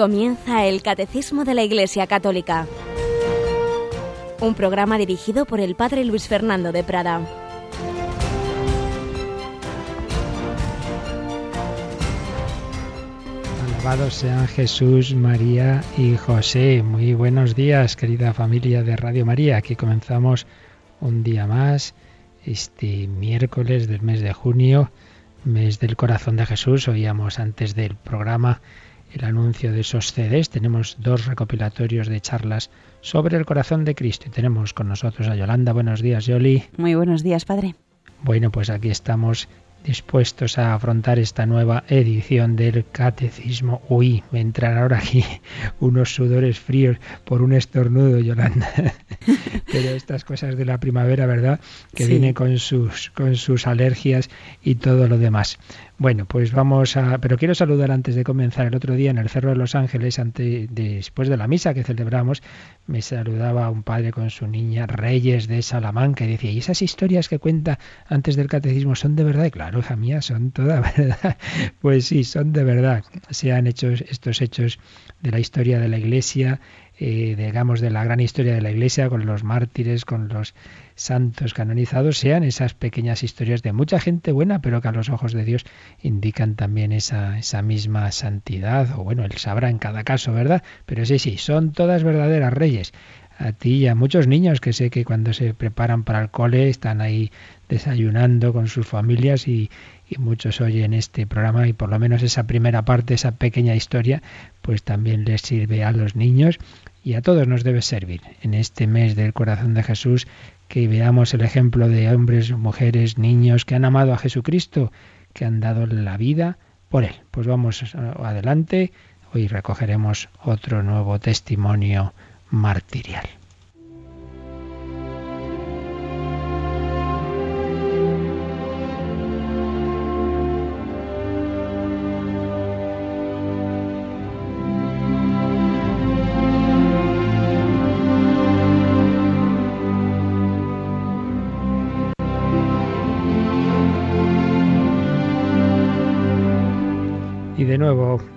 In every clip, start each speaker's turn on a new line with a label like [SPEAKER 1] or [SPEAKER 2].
[SPEAKER 1] Comienza el Catecismo de la Iglesia Católica, un programa dirigido por el Padre Luis Fernando de Prada.
[SPEAKER 2] Alabados sean Jesús, María y José. Muy buenos días, querida familia de Radio María. Aquí comenzamos un día más, este miércoles del mes de junio, mes del corazón de Jesús. Oíamos antes del programa el anuncio de esos CDs. Tenemos dos recopilatorios de charlas sobre el corazón de Cristo. Y tenemos con nosotros a Yolanda. Buenos días, Yoli.
[SPEAKER 3] Muy buenos días, Padre.
[SPEAKER 2] Bueno, pues aquí estamos dispuestos a afrontar esta nueva edición del Catecismo. Uy, me entran ahora aquí unos sudores fríos por un estornudo, Yolanda. Pero estas cosas de la primavera, ¿verdad? Que
[SPEAKER 3] Sí.
[SPEAKER 2] viene con sus, con sus alergias y todo lo demás. Bueno, pues vamos a... Pero quiero saludar antes de comenzar. El otro día en el Cerro de los Ángeles, ante, después de la misa que celebramos, me saludaba un padre con su niña, Reyes de Salamanca, y decía, ¿y esas historias que cuenta antes del catecismo son de verdad? Y claro, hija mía, son toda verdad. Pues sí, son de verdad. Se han hecho estos hechos de la historia de la Iglesia, eh, digamos, de la gran historia de la Iglesia, con los mártires, con los santos canonizados, sean esas pequeñas historias de mucha gente buena, pero que a los ojos de Dios indican también esa, esa misma santidad, o bueno, Él sabrá en cada caso, ¿verdad? Pero sí, sí, son todas verdaderas reyes. A ti y a muchos niños que sé que cuando se preparan para el cole están ahí desayunando con sus familias y, y muchos oyen este programa y por lo menos esa primera parte, esa pequeña historia, pues también les sirve a los niños y a todos nos debe servir en este mes del corazón de Jesús que veamos el ejemplo de hombres, mujeres, niños que han amado a Jesucristo, que han dado la vida por Él. Pues vamos adelante, hoy recogeremos otro nuevo testimonio martirial.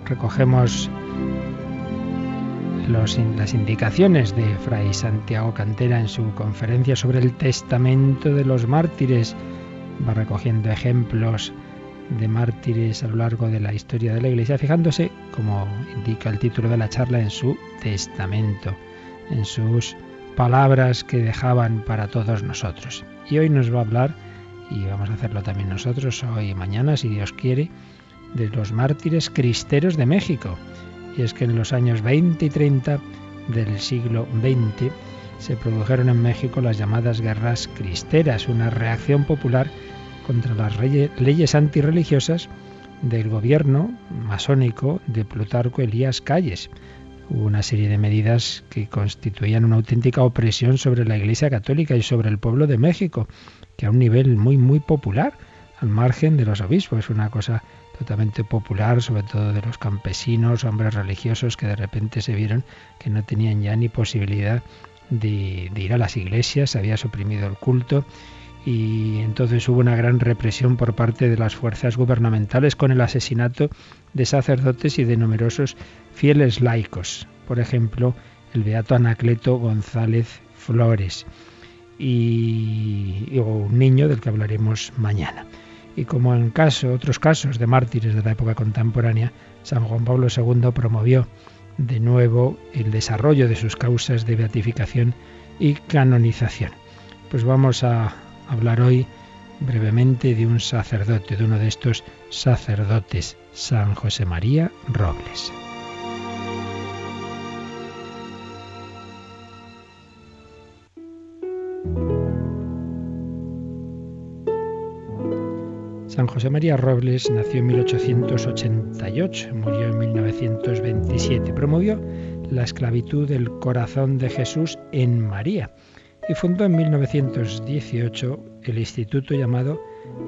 [SPEAKER 2] Recogemos las indicaciones de Fray Santiago Cantera en su conferencia sobre el testamento de los mártires. Va recogiendo ejemplos de mártires a lo largo de la historia de la Iglesia, fijándose, como indica el título de la charla, en su testamento, en sus palabras que dejaban para todos nosotros. Y hoy nos va a hablar, y vamos a hacerlo también nosotros, hoy y mañana, si Dios quiere, de los mártires cristeros de México. Y es que en los años 20 y 30 del siglo XX se produjeron en México las llamadas guerras cristeras, una reacción popular contra las leyes antirreligiosas del gobierno masónico de Plutarco Elías Calles. Hubo una serie de medidas que constituían una auténtica opresión sobre la Iglesia Católica y sobre el pueblo de México, que a un nivel muy, muy popular, al margen de los obispos, una cosa totalmente popular, sobre todo de los campesinos, hombres religiosos que de repente se vieron que no tenían ya ni posibilidad de, ir a las iglesias, se había suprimido el culto y entonces hubo una gran represión por parte de las fuerzas gubernamentales con el asesinato de sacerdotes y de numerosos fieles laicos. Por ejemplo, el beato Anacleto González Flores y, un niño del que hablaremos mañana. Y como en caso, otros casos de mártires de la época contemporánea, San Juan Pablo II promovió de nuevo el desarrollo de sus causas de beatificación y canonización. Pues vamos a hablar hoy brevemente de un sacerdote, de uno de estos sacerdotes, San José María Robles. San José María Robles nació en 1888, murió en 1927. Promovió la esclavitud del corazón de Jesús en María y fundó en 1918 el instituto llamado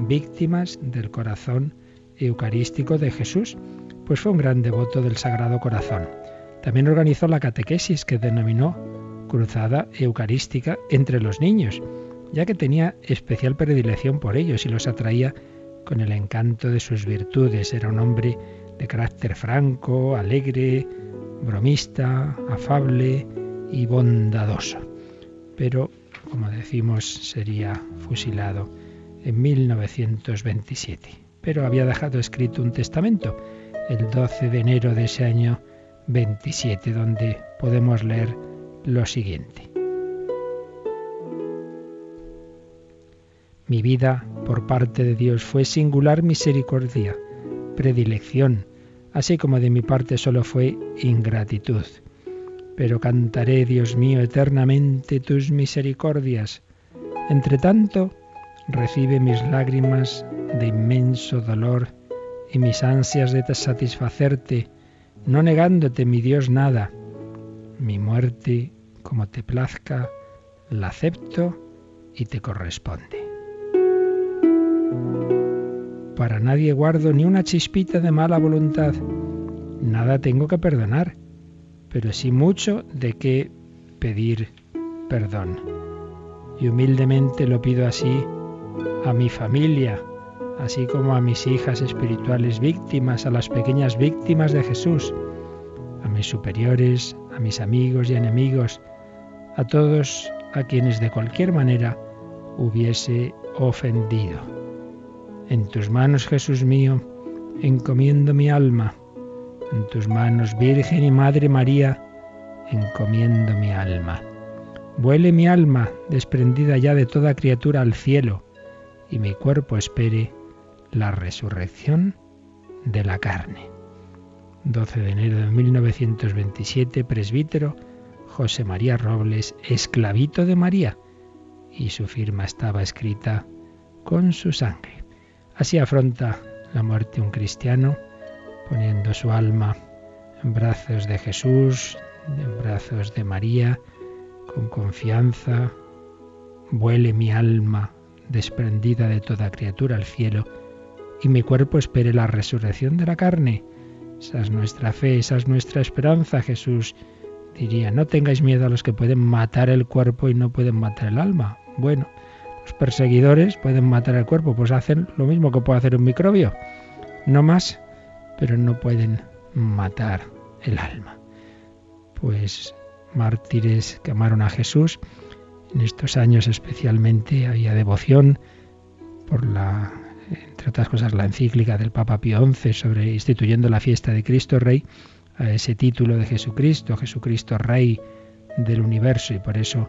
[SPEAKER 2] Víctimas del Corazón Eucarístico de Jesús, pues fue un gran devoto del Sagrado Corazón. También organizó la catequesis que denominó Cruzada Eucarística entre los niños, ya que tenía especial predilección por ellos y los atraía con el encanto de sus virtudes. Era un hombre de carácter franco, alegre, bromista, afable y bondadoso. Pero, como decimos, sería fusilado en 1927. Pero había dejado escrito un testamento el 12 de enero de ese año 27, donde podemos leer lo siguiente. Mi vida por parte de Dios fue singular misericordia, predilección, así como de mi parte solo fue ingratitud. Pero cantaré, Dios mío, eternamente tus misericordias. Entre tanto, recibe mis lágrimas de inmenso dolor y mis ansias de satisfacerte, no negándote, mi Dios, nada. Mi muerte, como te plazca, la acepto y te corresponde. Para nadie guardo ni una chispita de mala voluntad. Nada tengo que perdonar, pero sí mucho de qué pedir perdón. Y humildemente lo pido así a mi familia, así como a mis hijas espirituales víctimas, a las pequeñas víctimas de Jesús, a mis superiores, a mis amigos y enemigos, a todos a quienes de cualquier manera hubiese ofendido. En tus manos, Jesús mío, encomiendo mi alma. En tus manos, Virgen y Madre María, encomiendo mi alma. Vuele mi alma, desprendida ya de toda criatura, al cielo, y mi cuerpo espere la resurrección de la carne. 12 de enero de 1927, presbítero José María Robles, esclavito de María, y su firma estaba escrita con su sangre. Así afronta la muerte un cristiano, poniendo su alma en brazos de Jesús, en brazos de María, con confianza. Vuele mi alma desprendida de toda criatura al cielo, y mi cuerpo espere la resurrección de la carne. Esa es nuestra fe, esa es nuestra esperanza. Jesús diría, no tengáis miedo a los que pueden matar el cuerpo y no pueden matar el alma. Bueno, los perseguidores pueden matar el cuerpo, pues hacen lo mismo que puede hacer un microbio. No más, pero no pueden matar el alma. Pues mártires que amaron a Jesús. En estos años especialmente había devoción por la, entre otras cosas, la encíclica del Papa Pío XI sobre instituyendo la fiesta de Cristo Rey, a ese título de Jesucristo, Jesucristo Rey del universo, y por eso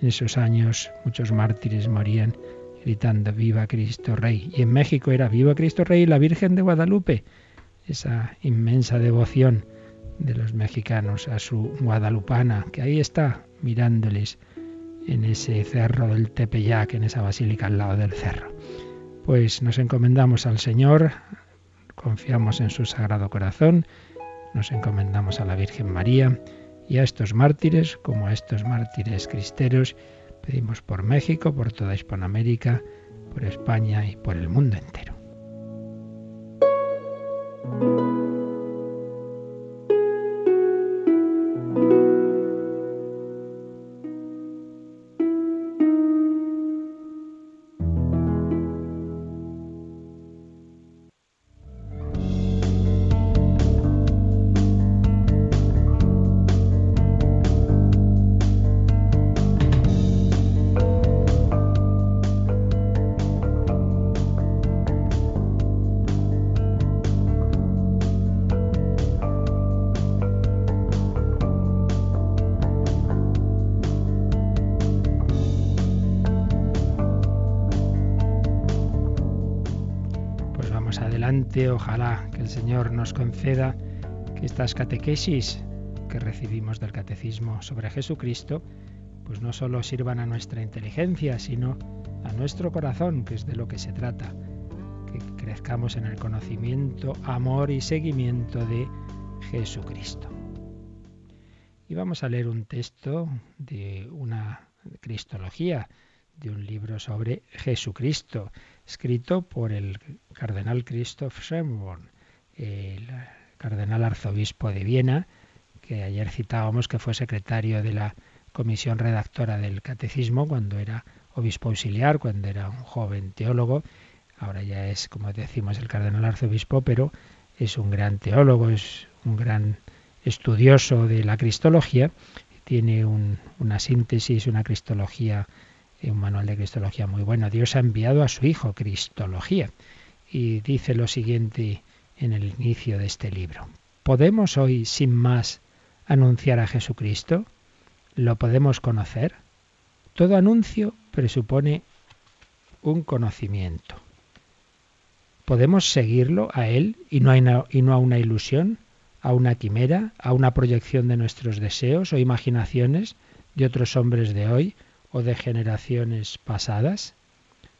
[SPEAKER 2] en esos años muchos mártires morían gritando Viva Cristo Rey. Y en México era Viva Cristo Rey y la Virgen de Guadalupe. Esa inmensa devoción de los mexicanos a su guadalupana, que ahí está mirándoles en ese cerro del Tepeyac, en esa basílica al lado del cerro. Pues nos encomendamos al Señor, confiamos en su sagrado corazón, nos encomendamos a la Virgen María y a estos mártires, como a estos mártires cristeros, pedimos por México, por toda Hispanoamérica, por España y por el mundo entero. Ojalá que el Señor nos conceda que estas catequesis que recibimos del catecismo sobre Jesucristo, pues no solo sirvan a nuestra inteligencia, sino a nuestro corazón, que es de lo que se trata, que crezcamos en el conocimiento, amor y seguimiento de Jesucristo. Y vamos a leer un texto de una cristología, de un libro sobre Jesucristo escrito por el cardenal Christoph Schönborn, el cardenal arzobispo de Viena, que ayer citábamos que fue secretario de la comisión redactora del catecismo cuando era obispo auxiliar, cuando era un joven teólogo. Ahora ya es, como decimos, el cardenal arzobispo, pero es un gran teólogo, es un gran estudioso de la cristología, tiene una síntesis, una cristología, un manual de cristología muy bueno. Dios ha enviado a su Hijo, Cristología, y dice lo siguiente en el inicio de este libro. ¿Podemos hoy, sin más, anunciar a Jesucristo? ¿Lo podemos conocer? Todo anuncio presupone un conocimiento. ¿Podemos seguirlo a Él y no, y no a una ilusión? a una quimera, a una proyección de nuestros deseos o imaginaciones de otros hombres de hoy o de generaciones pasadas?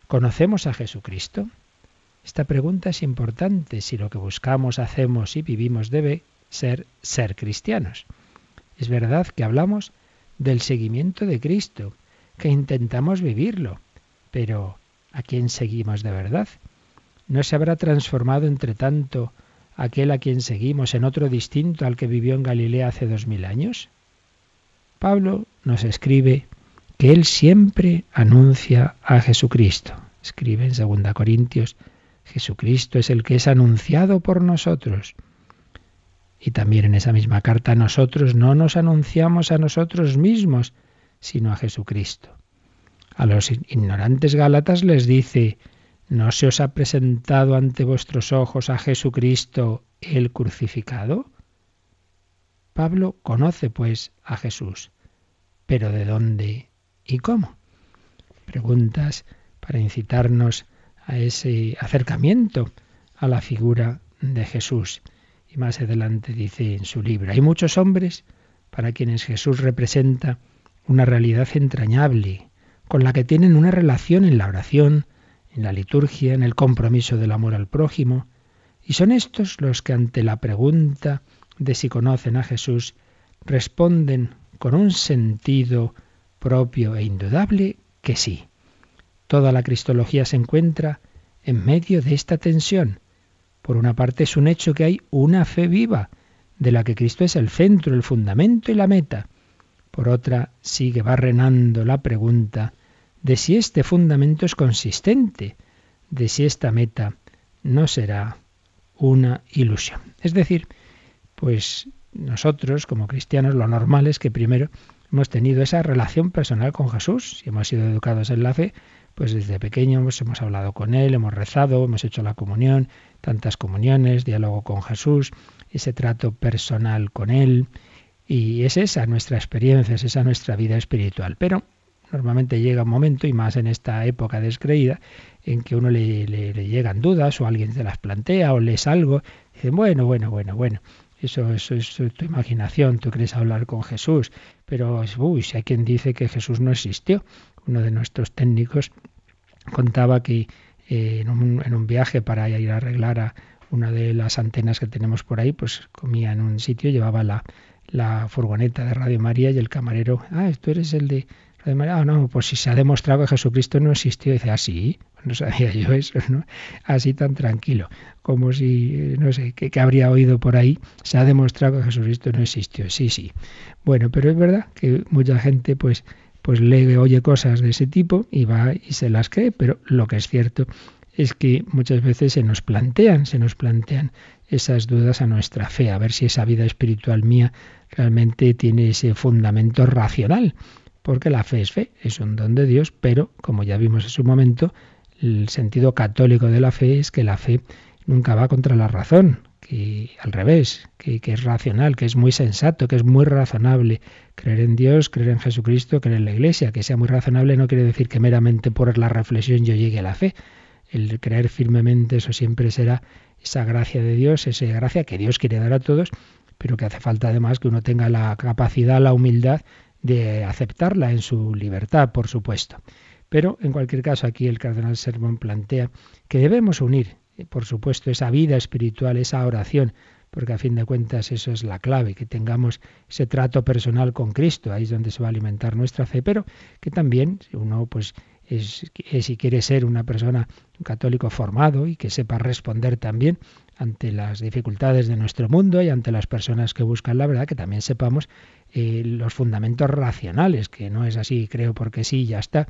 [SPEAKER 2] ¿Conocemos a Jesucristo? Esta pregunta es importante si lo que buscamos, hacemos y vivimos debe ser ser cristianos. Es verdad que hablamos del seguimiento de Cristo, que intentamos vivirlo, pero ¿a quién seguimos de verdad? ¿No se habrá transformado entre tanto aquel a quien seguimos en otro distinto al que vivió en Galilea hace dos mil años? Pablo nos escribe que él siempre anuncia a Jesucristo. Escribe en 2 Corintios, Jesucristo es el que es anunciado por nosotros. Y también en esa misma carta nosotros no nos anunciamos a nosotros mismos, sino a Jesucristo. A los ignorantes gálatas les dice, ¿No se os ha presentado ante vuestros ojos a Jesucristo el crucificado? Pablo conoce pues a Jesús, pero ¿de dónde y cómo? Preguntas para incitarnos a ese acercamiento a la figura de Jesús. Y más adelante dice en su libro, hay muchos hombres para quienes Jesús representa una realidad entrañable, con la que tienen una relación en la oración, en la liturgia, en el compromiso del amor al prójimo, y son estos los que ante la pregunta de si conocen a Jesús responden con un sentido propio e indudable que sí. Toda la cristología se encuentra en medio de esta tensión. Por una parte es un hecho que hay una fe viva, de la que Cristo es el centro, el fundamento y la meta. Por otra, sigue barrenando la pregunta de si este fundamento es consistente, de si esta meta no será una ilusión. Es decir, pues nosotros como cristianos lo normal es que primero hemos tenido esa relación personal con Jesús. Si hemos sido educados en la fe, pues desde pequeños hemos hablado con Él, hemos rezado, hemos hecho la comunión, tantas comuniones, diálogo con Jesús, ese trato personal con Él. Y es esa nuestra experiencia, es esa nuestra vida espiritual. Pero Normalmente llega un momento, y más en esta época descreída, en que uno le, llegan dudas o alguien se las plantea o lees algo. Dicen, bueno, bueno, bueno, bueno, eso, eso, es tu imaginación, tú quieres hablar con Jesús. Pero, uy, si hay quien dice que Jesús no existió. Uno de nuestros técnicos contaba que eh, en, un, en, un, viaje para ir a arreglar a una de las antenas que tenemos por ahí, pues comía en un sitio, llevaba la, la furgoneta de Radio María y el camarero, ah, tú eres el de ah, no, pues si se ha demostrado que Jesucristo no existió, dice, ah, sí, no sabía yo eso, ¿no? Así tan tranquilo, como si, no sé, que, habría oído por ahí, se ha demostrado que Jesucristo no existió, sí, sí. Bueno, pero es verdad que mucha gente, pues, pues lee, oye cosas de ese tipo y va y se las cree, pero lo que es cierto es que muchas veces se nos plantean, se nos plantean esas dudas a nuestra fe, a ver si esa vida espiritual mía realmente tiene ese fundamento racional porque la fe es fe, es un don de Dios, pero como ya vimos en su momento, el sentido católico de la fe es que la fe nunca va contra la razón, que al revés, que, es racional, que es muy sensato, que es muy razonable. Creer en Dios, creer en Jesucristo, creer en la Iglesia, que sea muy razonable no quiere decir que meramente por la reflexión yo llegue a la fe. El creer firmemente, eso siempre será esa gracia de Dios, esa gracia que Dios quiere dar a todos, pero que hace falta además que uno tenga la capacidad, la humildad de aceptarla en su libertad, por supuesto. Pero en cualquier caso aquí el cardenal Sermón plantea que debemos unir, por supuesto, esa vida espiritual, esa oración, porque a fin de cuentas eso es la clave, que tengamos ese trato personal con Cristo, ahí es donde se va a alimentar nuestra fe, pero que también uno pues es, si quiere ser una persona católico formado y que sepa responder también ante las dificultades de nuestro mundo y ante las personas que buscan la verdad, que también sepamos eh, los fundamentos racionales, que no es así, creo porque sí, ya está.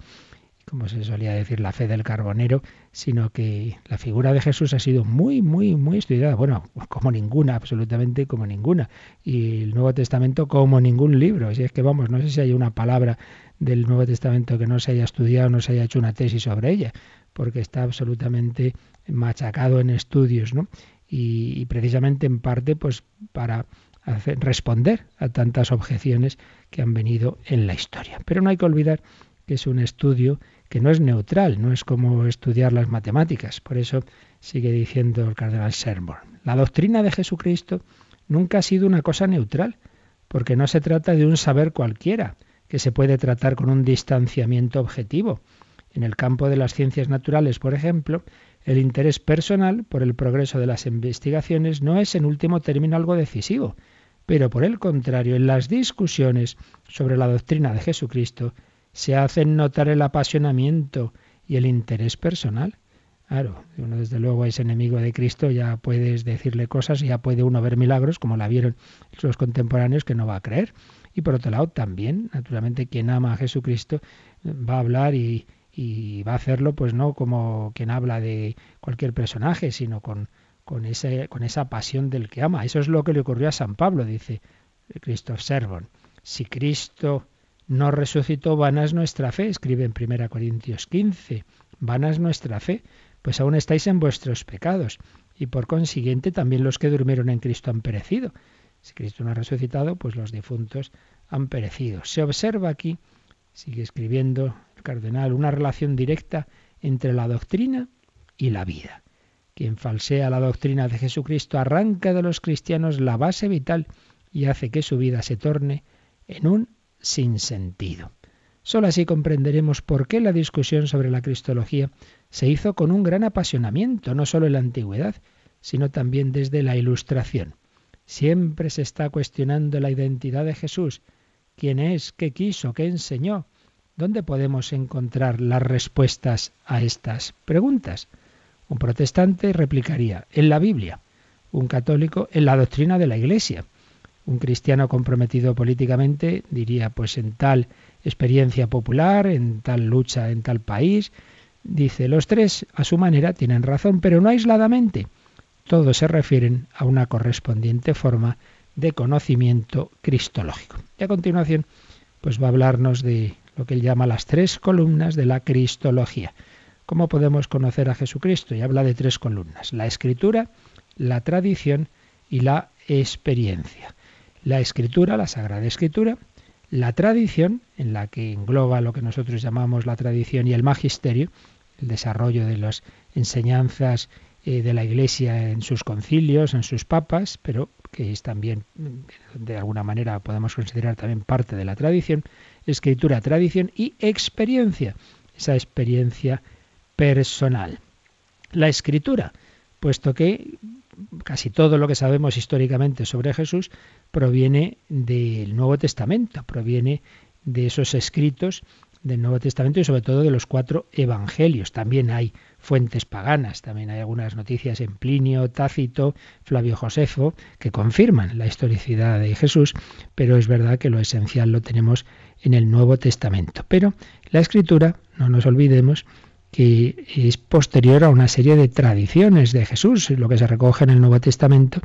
[SPEAKER 2] Como se solía decir, la fe del carbonero, sino que la figura de Jesús ha sido muy, muy, muy estudiada. Bueno, como ninguna, absolutamente como ninguna. Y el Nuevo Testamento como ningún libro. Si es que vamos, no sé si hay una palabra del Nuevo Testamento que no se haya estudiado, no se haya hecho una tesis sobre ella, porque está absolutamente machacado en estudios, ¿no? Y, precisamente en parte, pues para responder a tantas objeciones que han venido en la historia. Pero no hay que olvidar que es un estudio que no es neutral, no es como estudiar las matemáticas. Por eso sigue diciendo el cardenal Sherborne. La doctrina de Jesucristo nunca ha sido una cosa neutral, porque no se trata de un saber cualquiera, que se puede tratar con un distanciamiento objetivo. En el campo de las ciencias naturales, por ejemplo, el interés personal por el progreso de las investigaciones no es en último término algo decisivo, pero por el contrario, en las discusiones sobre la doctrina de Jesucristo se hacen notar el apasionamiento y el interés personal. Claro, uno desde luego es enemigo de Cristo, ya puedes decirle cosas, ya puede uno ver milagros, como la vieron sus contemporáneos, que no va a creer. Y por otro lado, también, naturalmente, quien ama a Jesucristo va a hablar y, va a hacerlo, pues no como quien habla de cualquier personaje, sino con, con, ese, con esa pasión del que ama. Eso es lo que le ocurrió a San Pablo, dice Christoph Servon. Si Cristo no resucitó, vana es nuestra fe, escribe en 1 Corintios 15. Vana es nuestra fe, pues aún estáis en vuestros pecados, y por consiguiente también los que durmieron en Cristo han perecido. Si Cristo no ha resucitado, pues los difuntos han perecido. Se observa aquí, sigue escribiendo el cardenal, una relación directa entre la doctrina y la vida. Quien falsea la doctrina de Jesucristo arranca de los cristianos la base vital y hace que su vida se torne en un sin sentido. Solo así comprenderemos por qué la discusión sobre la cristología se hizo con un gran apasionamiento, no solo en la antigüedad, sino también desde la Ilustración. Siempre se está cuestionando la identidad de Jesús, quién es, qué quiso, qué enseñó. ¿Dónde podemos encontrar las respuestas a estas preguntas? Un protestante replicaría, en la Biblia, un católico en la doctrina de la Iglesia, un cristiano comprometido políticamente diría, pues en tal experiencia popular, en tal lucha, en tal país. Dice, los tres a su manera tienen razón, pero no aisladamente. Todos se refieren a una correspondiente forma de conocimiento cristológico. Y a continuación, pues va a hablarnos de lo que él llama las tres columnas de la cristología. ¿Cómo podemos conocer a Jesucristo? Y habla de tres columnas, la escritura, la tradición y la experiencia la escritura, la Sagrada Escritura, la tradición, en la que engloba lo que nosotros llamamos la tradición y el magisterio, el desarrollo de las enseñanzas eh, de la Iglesia en sus concilios, en sus papas, pero que es también, de alguna manera, podemos considerar también parte de la tradición, escritura, tradición y experiencia, esa experiencia personal. La escritura, puesto que casi todo lo que sabemos históricamente sobre Jesús proviene del Nuevo Testamento, proviene de esos escritos del Nuevo Testamento y sobre todo de los cuatro evangelios. También hay fuentes paganas, también hay algunas noticias en Plinio, Tácito, Flavio Josefo, que confirman la historicidad de Jesús, pero es verdad que lo esencial lo tenemos en el Nuevo Testamento. Pero la escritura, no nos olvidemos, que es posterior a una serie de tradiciones de Jesús. Lo que se recoge en el Nuevo Testamento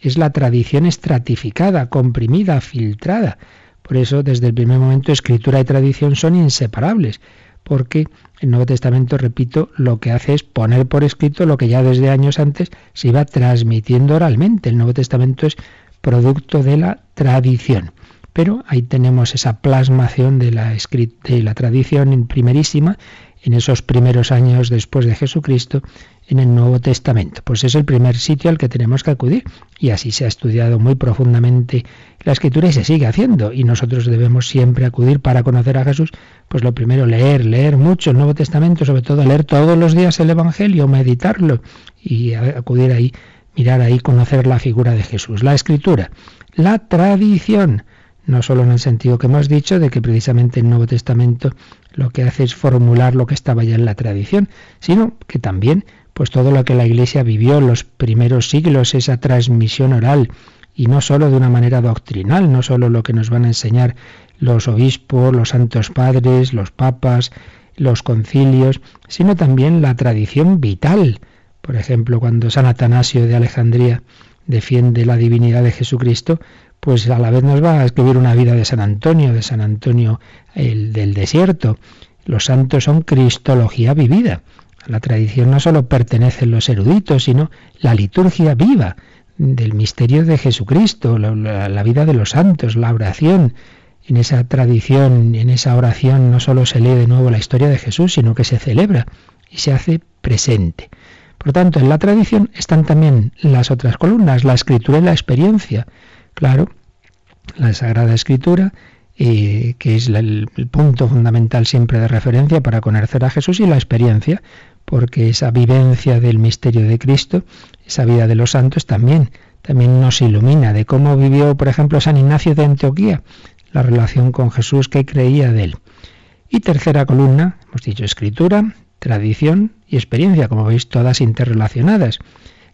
[SPEAKER 2] es la tradición estratificada, comprimida, filtrada. Por eso, desde el primer momento, escritura y tradición son inseparables, porque el Nuevo Testamento, repito, lo que hace es poner por escrito lo que ya desde años antes se iba transmitiendo oralmente. El Nuevo Testamento es producto de la tradición. Pero ahí tenemos esa plasmación de la, de la tradición primerísima en esos primeros años después de Jesucristo en el Nuevo Testamento. Pues es el primer sitio al que tenemos que acudir y así se ha estudiado muy profundamente la escritura y se sigue haciendo y nosotros debemos siempre acudir para conocer a Jesús, pues lo primero leer, leer mucho el Nuevo Testamento, sobre todo leer todos los días el Evangelio, meditarlo y acudir ahí, mirar ahí, conocer la figura de Jesús, la escritura, la tradición, no solo en el sentido que hemos dicho de que precisamente el Nuevo Testamento lo que hace es formular lo que estaba ya en la tradición, sino que también pues todo lo que la Iglesia vivió en los primeros siglos, esa transmisión oral, y no solo de una manera doctrinal, no solo lo que nos van a enseñar los obispos, los santos padres, los papas, los concilios, sino también la tradición vital. Por ejemplo, cuando San Atanasio de Alejandría defiende la divinidad de Jesucristo, pues a la vez nos va a escribir una vida de San Antonio, de San Antonio el del desierto. Los santos son cristología vivida. A la tradición no solo pertenecen los eruditos, sino la liturgia viva del misterio de Jesucristo, la, la vida de los santos, la oración, en esa tradición, en esa oración, no solo se lee de nuevo la historia de Jesús, sino que se celebra y se hace presente. Por tanto, en la tradición están también las otras columnas, la escritura y la experiencia. Claro, la Sagrada Escritura, eh, que es el, el punto fundamental siempre de referencia para conocer a Jesús, y la experiencia, porque esa vivencia del misterio de Cristo, esa vida de los santos también, también nos ilumina de cómo vivió, por ejemplo, San Ignacio de Antioquía, la relación con Jesús que creía de él. Y tercera columna, hemos dicho escritura, tradición y experiencia, como veis, todas interrelacionadas.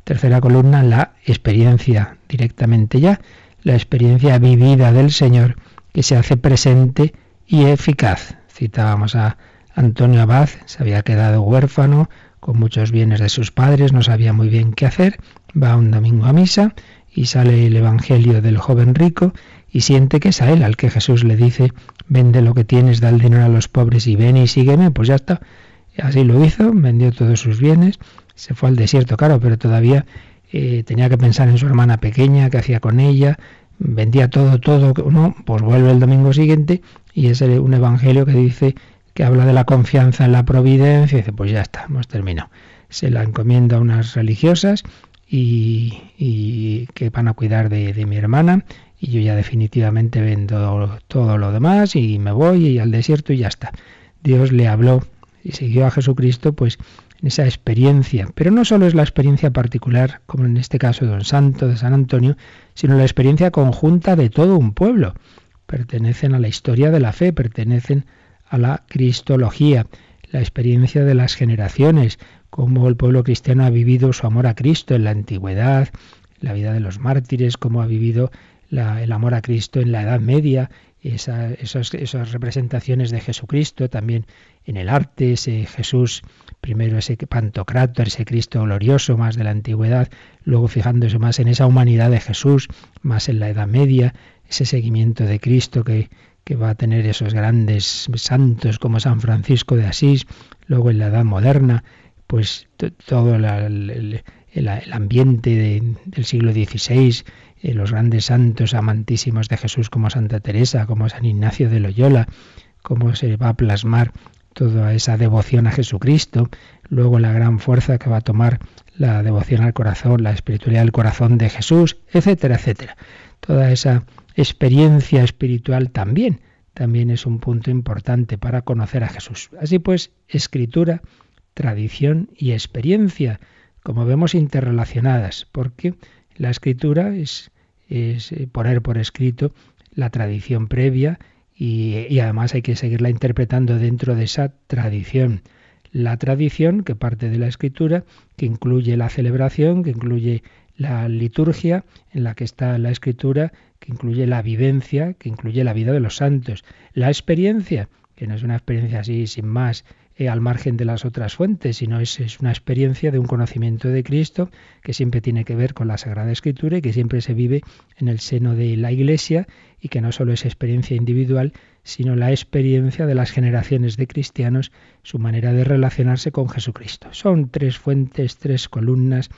[SPEAKER 2] Tercera columna, la experiencia directamente ya, la experiencia vivida del Señor que se hace presente y eficaz. Citábamos a Antonio Abad, se había quedado huérfano, con muchos bienes de sus padres, no sabía muy bien qué hacer, va un domingo a misa y sale el Evangelio del joven rico y siente que es a él al que Jesús le dice, vende lo que tienes, da el dinero a los pobres y ven y sígueme, pues ya está. así lo hizo, vendió todos sus bienes, se fue al desierto, claro, pero todavía eh, tenía que pensar en su hermana pequeña, qué hacía con ella, vendía todo, todo, no, pues vuelve el domingo siguiente y es un evangelio que dice que habla de la confianza en la providencia y dice, pues ya está, hemos terminado. Se la encomienda a unas religiosas y, que van a cuidar de mi hermana y yo ya definitivamente vendo todo lo demás y me voy y al desierto y ya está. Dios le habló y siguió a Jesucristo pues esa experiencia, pero no solo es la experiencia particular, como en este caso de Don Santo, de San Antonio, sino la experiencia conjunta de todo un pueblo. Pertenecen a la historia de la fe, pertenecen a la cristología, la experiencia de las generaciones, cómo el pueblo cristiano ha vivido su amor a Cristo en la antigüedad, la vida de los mártires, cómo ha vivido el amor a Cristo en la Edad Media, esas, representaciones de Jesucristo también en el arte, ese Jesús, primero ese Pantocrátor, ese Cristo glorioso más de la antigüedad, luego fijándose más en esa humanidad de Jesús, más en la Edad Media, ese seguimiento de Cristo que, que va a tener esos grandes santos como San Francisco de Asís, luego en la Edad Moderna, pues todo el, ambiente del siglo XVI, eh, los grandes santos amantísimos de Jesús como Santa Teresa, como San Ignacio de Loyola, cómo se va a plasmar toda esa devoción a Jesucristo, luego la gran fuerza que va a tomar la devoción al corazón, la espiritualidad del corazón de Jesús, etcétera, etcétera. Toda esa experiencia espiritual también, también es un punto importante para conocer a Jesús. Así pues, escritura, tradición y experiencia, como vemos interrelacionadas, porque la escritura es eh, poner por escrito la tradición previa y, además hay que seguirla interpretando dentro de esa tradición. La tradición que parte de la escritura, que incluye la celebración, que incluye la liturgia en la que está la escritura, que incluye la vivencia, que incluye la vida de los santos. La experiencia, que no es una experiencia así sin más, eh, al margen de las otras fuentes, sino es, es, una experiencia de un conocimiento de Cristo que siempre tiene que ver con la Sagrada Escritura y que siempre se vive en el seno de la Iglesia y que no solo es experiencia individual, sino la experiencia de las generaciones de cristianos, su manera de relacionarse con Jesucristo. Son tres fuentes, tres columnas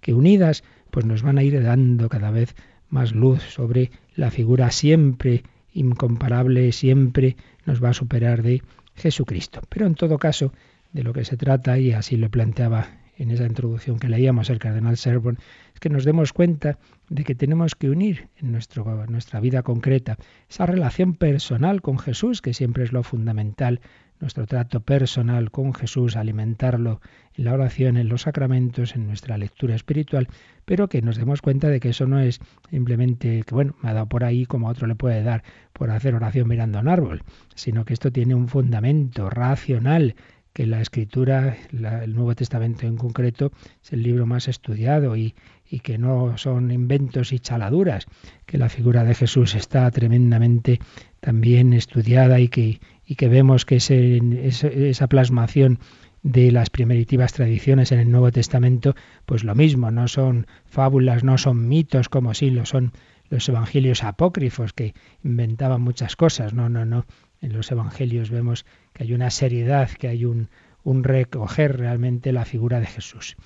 [SPEAKER 2] que unidas pues nos van a ir dando cada vez más luz sobre la figura siempre incomparable, siempre nos va a superar de Jesucristo. Pero en todo caso, de lo que se trata, y así lo planteaba en esa introducción que leíamos el cardenal Servon, es que nos demos cuenta de que tenemos que unir en nuestra vida concreta esa relación personal con Jesús, que siempre es lo fundamental, nuestro trato personal con Jesús, alimentarlo en la oración, en los sacramentos, en nuestra lectura espiritual, pero que nos demos cuenta de que eso no es simplemente que, bueno, me ha dado por ahí como a otro le puede dar por hacer oración mirando a un árbol, sino que esto tiene un fundamento racional que la escritura, el Nuevo Testamento en concreto, es el libro más estudiado y, y, que no son inventos y chaladuras, que la figura de Jesús está tremendamente también estudiada y que, y que vemos que esa plasmación de las primeritivas tradiciones en el Nuevo Testamento, pues lo mismo, no son fábulas, no son mitos como sí lo son los evangelios apócrifos que inventaban muchas cosas. No, no, no. En los evangelios vemos que hay una seriedad, que hay un, un recoger realmente la figura de Jesús.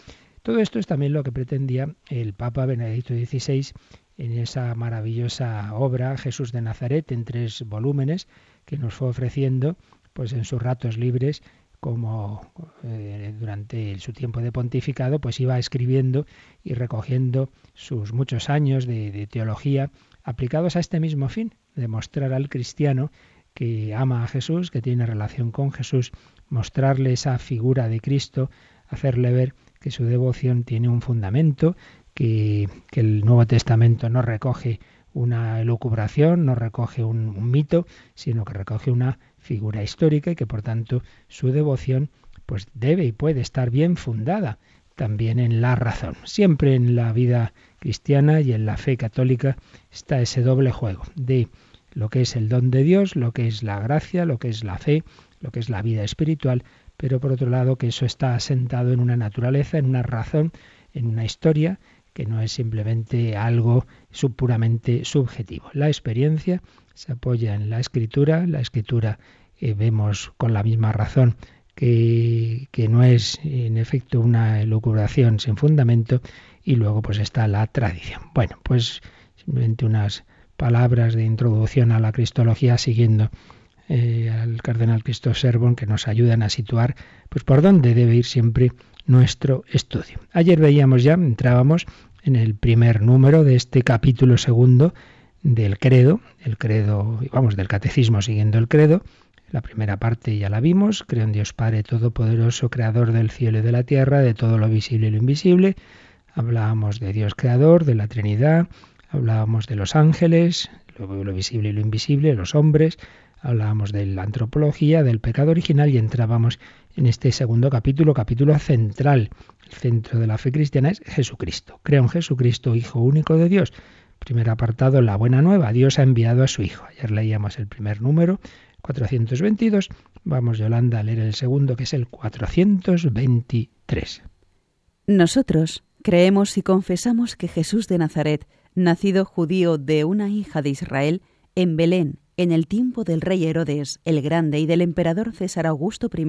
[SPEAKER 2] Todo esto es también lo que pretendía el Papa Benedicto XVI en esa maravillosa obra Jesús de Nazaret en tres volúmenes que nos fue ofreciendo pues en sus ratos libres como eh, durante su tiempo de pontificado, pues iba escribiendo y recogiendo sus muchos años de, teología aplicados a este mismo fin, de mostrar al cristiano que ama a Jesús, que tiene relación con Jesús, mostrarle esa figura de Cristo, hacerle ver que su devoción tiene un fundamento, que, el Nuevo Testamento no recoge una elucubración, no recoge un mito, sino que recoge una figura histórica y que por tanto su devoción pues debe y puede estar bien fundada también en la razón. Siempre en la vida cristiana y en la fe católica está ese doble juego de lo que es el don de Dios, lo que es la gracia, lo que es la fe, lo que es la vida espiritual, pero por otro lado que eso está asentado en una naturaleza, en una razón, en una historia que no es simplemente algo puramente subjetivo. La experiencia se apoya en la escritura, la escritura eh, vemos con la misma razón que, que, no es en efecto una elucubración sin fundamento y luego pues está la tradición. Bueno, pues simplemente unas palabras de introducción a la cristología siguiendo eh, al cardenal Cristo Servon que nos ayudan a situar pues por dónde debe ir siempre nuestro estudio. Ayer veíamos ya, entrábamos en el primer número de este capítulo segundo del credo, el credo, vamos, del catecismo siguiendo el credo. La primera parte ya la vimos, creo en Dios Padre Todopoderoso, Creador del cielo y de la tierra, de todo lo visible y lo invisible. Hablábamos de Dios Creador, de la Trinidad, hablábamos de los ángeles, lo, lo visible y lo invisible, los hombres, hablábamos de la antropología, del pecado original y entrábamos en este segundo capítulo, capítulo central. El centro de la fe cristiana es Jesucristo. Creo en Jesucristo, Hijo único de Dios Primer apartado, la buena nueva. Dios ha enviado a su Hijo. Ayer leíamos el primer número, 422. Vamos, Yolanda, a leer el segundo, que es el 423.
[SPEAKER 3] Nosotros creemos y confesamos que Jesús de Nazaret, nacido judío de una hija de Israel, en Belén, en el tiempo del rey Herodes el Grande y del emperador César Augusto I,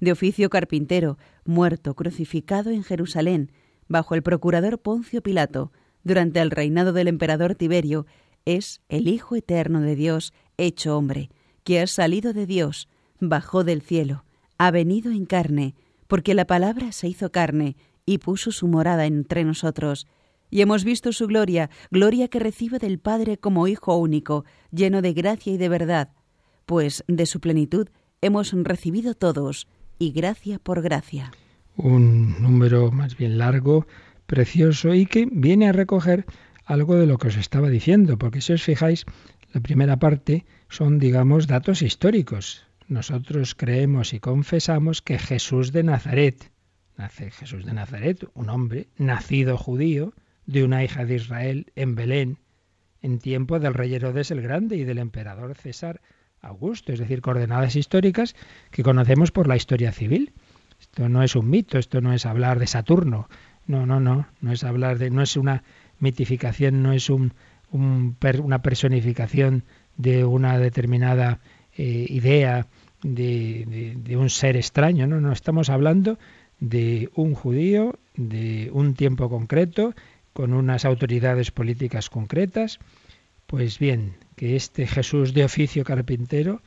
[SPEAKER 3] de oficio carpintero, muerto, crucificado en Jerusalén, bajo el procurador Poncio Pilato, durante el reinado del emperador Tiberio, es el Hijo eterno de Dios hecho hombre, que ha salido de Dios, bajó del cielo, ha venido en carne, porque la palabra se hizo carne y puso su morada entre nosotros. Y hemos visto su gloria, gloria que recibe del Padre como Hijo único, lleno de gracia y de verdad, pues de su plenitud hemos recibido todos, y gracia por gracia.
[SPEAKER 2] Un número más bien largo precioso y que viene a recoger algo de lo que os estaba diciendo, porque si os fijáis, la primera parte son, digamos, datos históricos. Nosotros creemos y confesamos que Jesús de Nazaret, nace Jesús de Nazaret, un hombre nacido judío, de una hija de Israel en Belén, en tiempo del rey Herodes el Grande y del emperador César Augusto, es decir, coordenadas históricas que conocemos por la historia civil. Esto no es un mito, esto no es hablar de Saturno, no, no, no, no es hablar de, no es una mitificación, no es un, una personificación de una determinada eh, idea de, de, un ser extraño, no, no, estamos hablando de un judío, de un tiempo concreto, con unas autoridades políticas concretas. Pues bien, que este Jesús de oficio carpintero,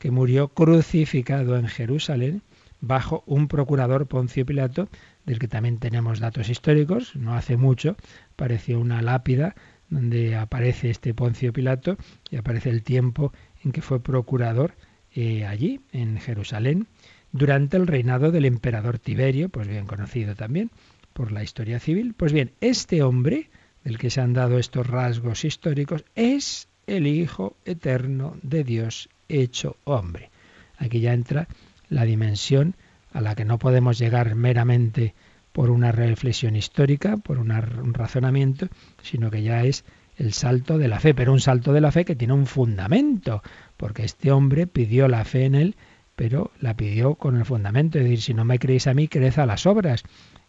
[SPEAKER 2] que murió crucificado en Jerusalén, bajo un procurador Poncio Pilato, del que también tenemos datos históricos. No hace mucho apareció una lápida donde aparece este Poncio Pilato y aparece el tiempo en que fue procurador eh, allí, en Jerusalén, durante el reinado del emperador Tiberio, pues bien conocido también por la historia civil. Pues bien, este hombre, del que se han dado estos rasgos históricos, es el Hijo eterno de Dios hecho hombre. Aquí ya entra la dimensión a la que no podemos llegar meramente por una reflexión histórica, por un razonamiento, sino que ya es el salto de la fe, pero un salto de la fe que tiene un fundamento,
[SPEAKER 4] porque este hombre pidió la fe en él, pero la pidió con el fundamento, de decir, si no me creéis a mí, creed a las obras,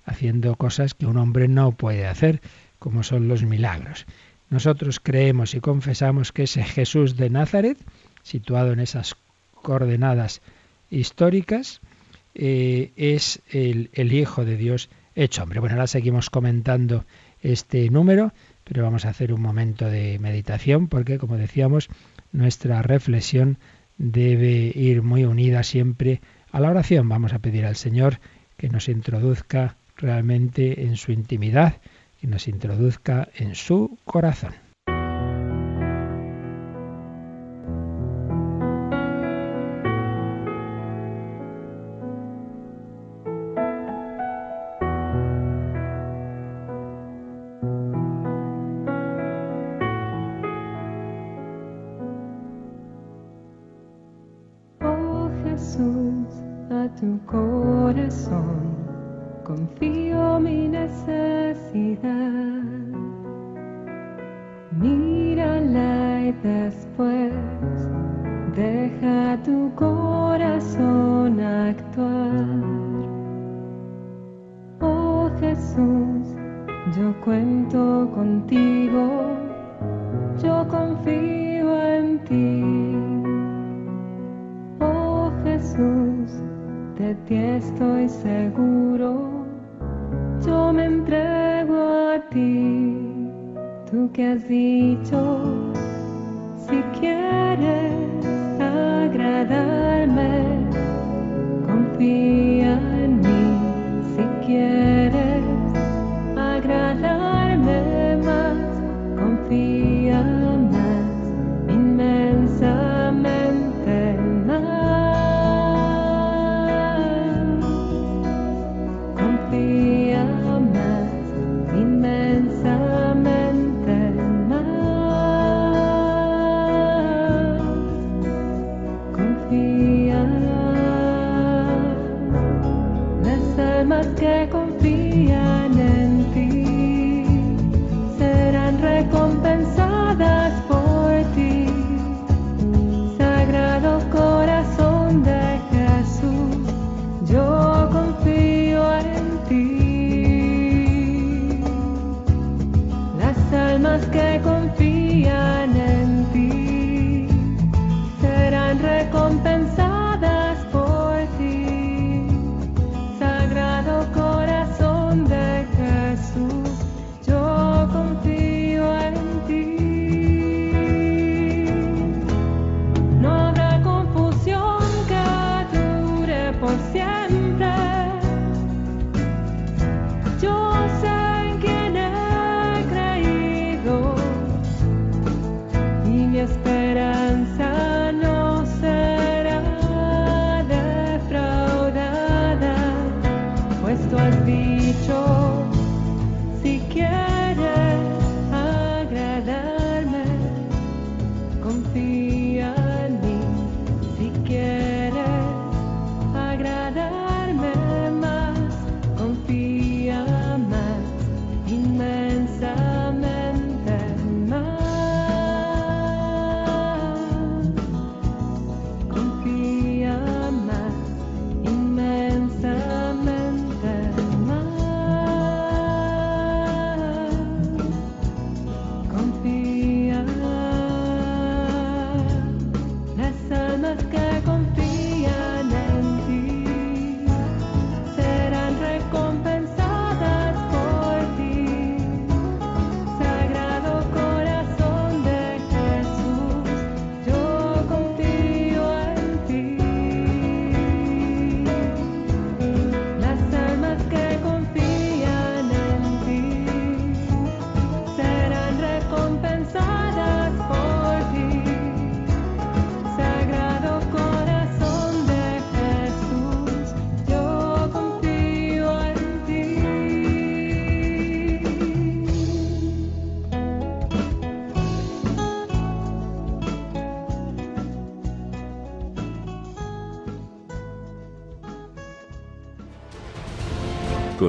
[SPEAKER 4] haciendo cosas que un hombre no puede hacer, como son los milagros. Nosotros creemos y confesamos que ese Jesús de Nazaret, situado en esas coordenadas históricas, eh, es el, el Hijo de Dios hecho hombre. Bueno, ahora seguimos comentando este número, pero vamos a hacer un momento de meditación porque, como decíamos, nuestra reflexión debe ir muy unida siempre a la oración. Vamos a pedir al Señor que nos introduzca realmente en su intimidad y nos introduzca en su corazón. almas que confían.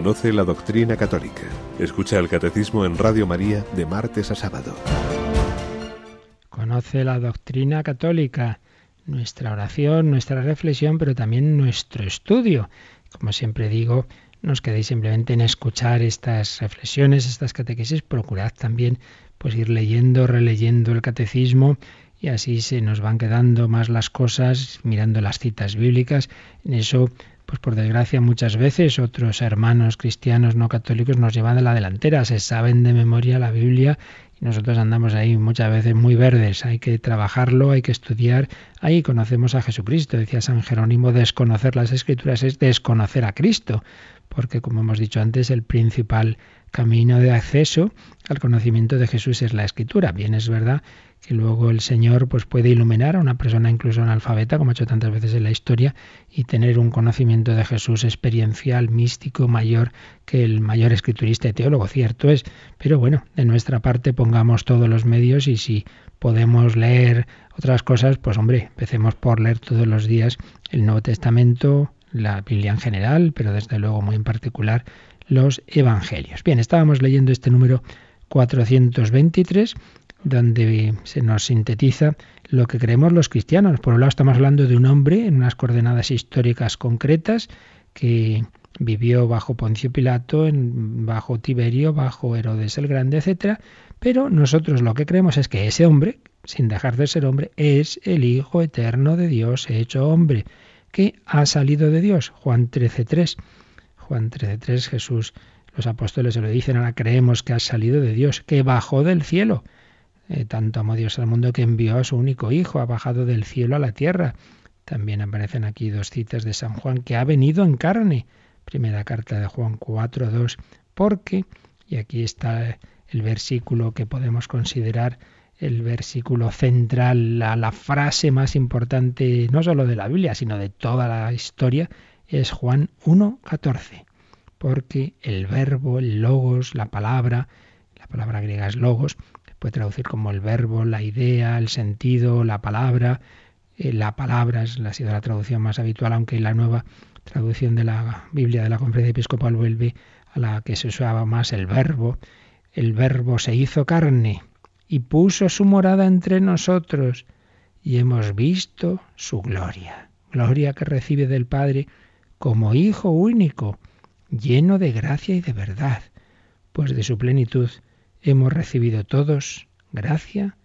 [SPEAKER 5] Conoce la doctrina católica. Escucha el catecismo en Radio María de martes a sábado.
[SPEAKER 4] Conoce la doctrina católica.
[SPEAKER 2] nuestra oración, nuestra reflexión, pero también nuestro estudio. Como siempre digo, no os quedéis simplemente en escuchar estas reflexiones, estas catequesis, procurad también pues ir leyendo, releyendo el catecismo y así se nos van quedando más las cosas, mirando las citas bíblicas. En eso, pues por desgracia, muchas veces otros hermanos cristianos no católicos nos llevan de la delantera, se saben de memoria la Biblia y nosotros andamos ahí muchas veces muy verdes. Hay que trabajarlo, hay que estudiar. Ahí conocemos a Jesucristo. Decía San Jerónimo, desconocer las escrituras es desconocer a Cristo, porque como hemos dicho antes, el principal camino de acceso al conocimiento de Jesús es la escritura. Bien es verdad que luego el Señor pues puede iluminar a una persona incluso analfabeta, como ha hecho tantas veces en la historia, y tener un conocimiento de Jesús experiencial, místico, mayor que el mayor escriturista y teólogo, cierto es. Pero bueno, de nuestra parte pongamos todos los medios y si podemos leer otras cosas, pues hombre, empecemos por leer todos los días el Nuevo Testamento, la Biblia en general, pero desde luego muy en particular los Evangelios. Bien, estábamos leyendo este número 423 donde se nos sintetiza lo que creemos los cristianos. Por un lado estamos hablando de un hombre en unas coordenadas históricas concretas que vivió bajo Poncio Pilato, en, bajo Tiberio, bajo Herodes el Grande, etc. Pero nosotros lo que creemos es que ese hombre, sin dejar de ser hombre, es el Hijo eterno de Dios, hecho hombre, que ha salido de Dios. Juan 13.3. Juan 13.3 Jesús, los apóstoles se lo dicen, ahora creemos que ha salido de Dios, que bajó del cielo eh, tanto amó Dios al mundo que envió a su único Hijo, ha bajado del cielo a la tierra. También aparecen aquí dos citas de San Juan, que ha venido en carne. Primera carta de Juan 4, 2, porque, y aquí está el versículo que podemos considerar el versículo central, la, la frase más importante, no solo de la Biblia, sino de toda la historia, es Juan 1, 14. Porque el verbo, el logos, la palabra, la palabra griega es logos, puede traducir como el verbo, la idea, el sentido, la palabra. Eh, la palabra es, ha sido la traducción más habitual, aunque la nueva traducción de la Biblia de la Conferencia Episcopal vuelve a la que se usaba más el verbo. El verbo se hizo carne y puso su morada entre nosotros y hemos visto su gloria. Gloria que recibe del Padre como Hijo único, lleno de gracia y de verdad, pues de su plenitud hemos recibido todos gracia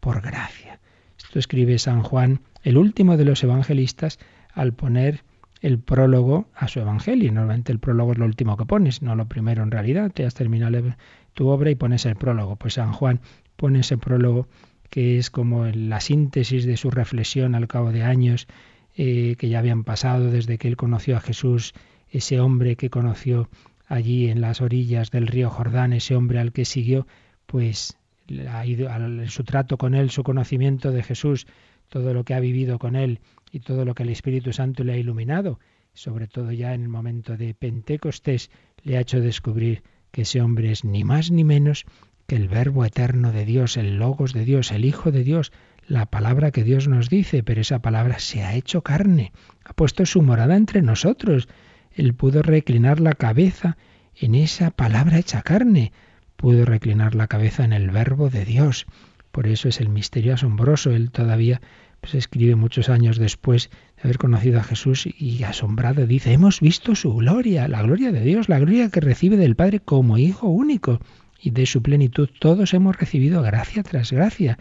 [SPEAKER 2] por gracia. Esto escribe San Juan, el último de los evangelistas, al poner el prólogo a su evangelio. Normalmente el prólogo es lo último que pones, no lo primero en realidad. Te has terminado tu obra y pones el prólogo. Pues San Juan pone ese prólogo que es como la síntesis de su reflexión al cabo de años eh, que ya habían pasado desde que él conoció a Jesús, ese hombre que conoció allí en las orillas del río Jordán, ese hombre al que siguió, pues ha ido en su trato con él, su conocimiento de Jesús, todo lo que ha vivido con él y todo lo que el Espíritu Santo le ha iluminado, sobre todo ya en el momento de Pentecostés, le ha hecho descubrir que ese hombre es ni más ni menos que el Verbo eterno de Dios, el Logos de Dios, el Hijo de Dios, la palabra que Dios nos dice, pero esa palabra se ha hecho carne, ha puesto su morada entre nosotros, él pudo reclinar la cabeza en esa palabra hecha carne, pudo reclinar la cabeza en el verbo de Dios. Por eso es el misterio asombroso. Él todavía pues, escribe muchos años después de haber conocido a Jesús y asombrado dice, hemos visto su gloria, la gloria de Dios, la gloria que recibe del Padre como Hijo único. Y de su plenitud todos hemos recibido gracia tras gracia.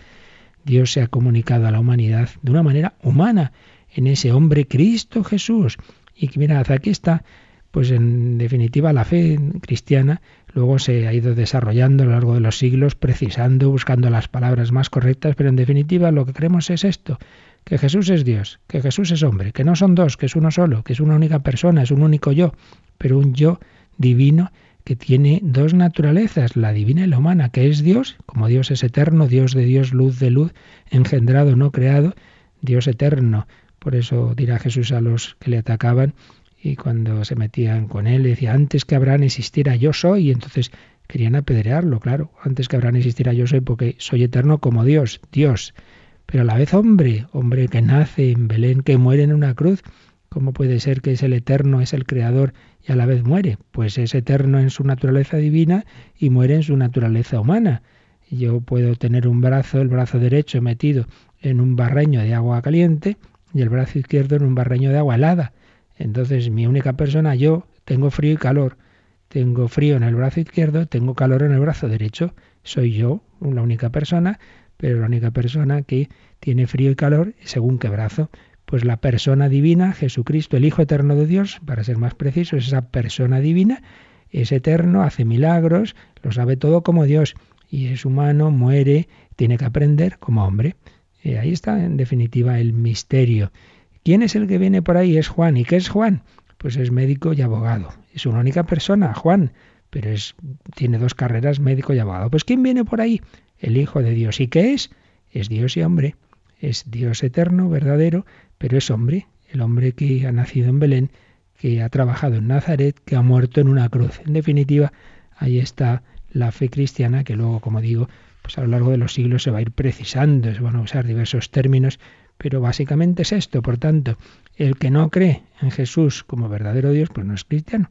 [SPEAKER 2] Dios se ha comunicado a la humanidad de una manera humana en ese hombre Cristo Jesús, y que mirad, aquí está, pues en definitiva la fe cristiana luego se ha ido desarrollando a lo largo de los siglos, precisando, buscando las palabras más correctas, pero en definitiva lo que creemos es esto, que Jesús es Dios, que Jesús es hombre, que no son dos, que es uno solo, que es una única persona, es un único yo, pero un yo divino que tiene dos naturalezas, la divina y la humana, que es Dios, como Dios es eterno, Dios de Dios, luz de luz, engendrado, no creado, Dios eterno, por eso dirá Jesús a los que le atacaban y cuando se metían con él decía, antes que Abraham existiera yo soy, y entonces querían apedrearlo, claro, antes que Abraham existiera yo soy porque soy eterno como Dios, Dios, pero a la vez hombre, hombre que nace en Belén, que muere en una cruz. ¿Cómo puede ser que es el eterno, es el creador y a la vez muere? Pues es eterno en su naturaleza divina y muere en su naturaleza humana. Yo puedo tener un brazo, el brazo derecho metido en un barreño de agua caliente y el brazo izquierdo en un barreño de agua helada. Entonces mi única persona, yo, tengo frío y calor. Tengo frío en el brazo izquierdo, tengo calor en el brazo derecho. Soy yo, la única persona, pero la única persona que tiene frío y calor, según qué brazo. Pues la persona divina, Jesucristo, el Hijo Eterno de Dios, para ser más preciso, es esa persona divina, es eterno, hace milagros, lo sabe todo como Dios, y es humano, muere, tiene que aprender como hombre. Eh, ahí está, en definitiva, el misterio. ¿Quién es el que viene por ahí? Es Juan. ¿Y qué es Juan? Pues es médico y abogado. Es una única persona, Juan, pero es, tiene dos carreras, médico y abogado. Pues ¿quién viene por ahí? El Hijo de Dios. ¿Y qué es? Es Dios y hombre. Es Dios eterno, verdadero, pero es hombre. El hombre que ha nacido en Belén, que ha trabajado en Nazaret, que ha muerto en una cruz. En definitiva, ahí está la fe cristiana que luego, como digo, pues a lo largo de los siglos se va a ir precisando, se van a usar diversos términos, pero básicamente es esto. Por tanto, el que no cree en Jesús como verdadero Dios, pues no es cristiano.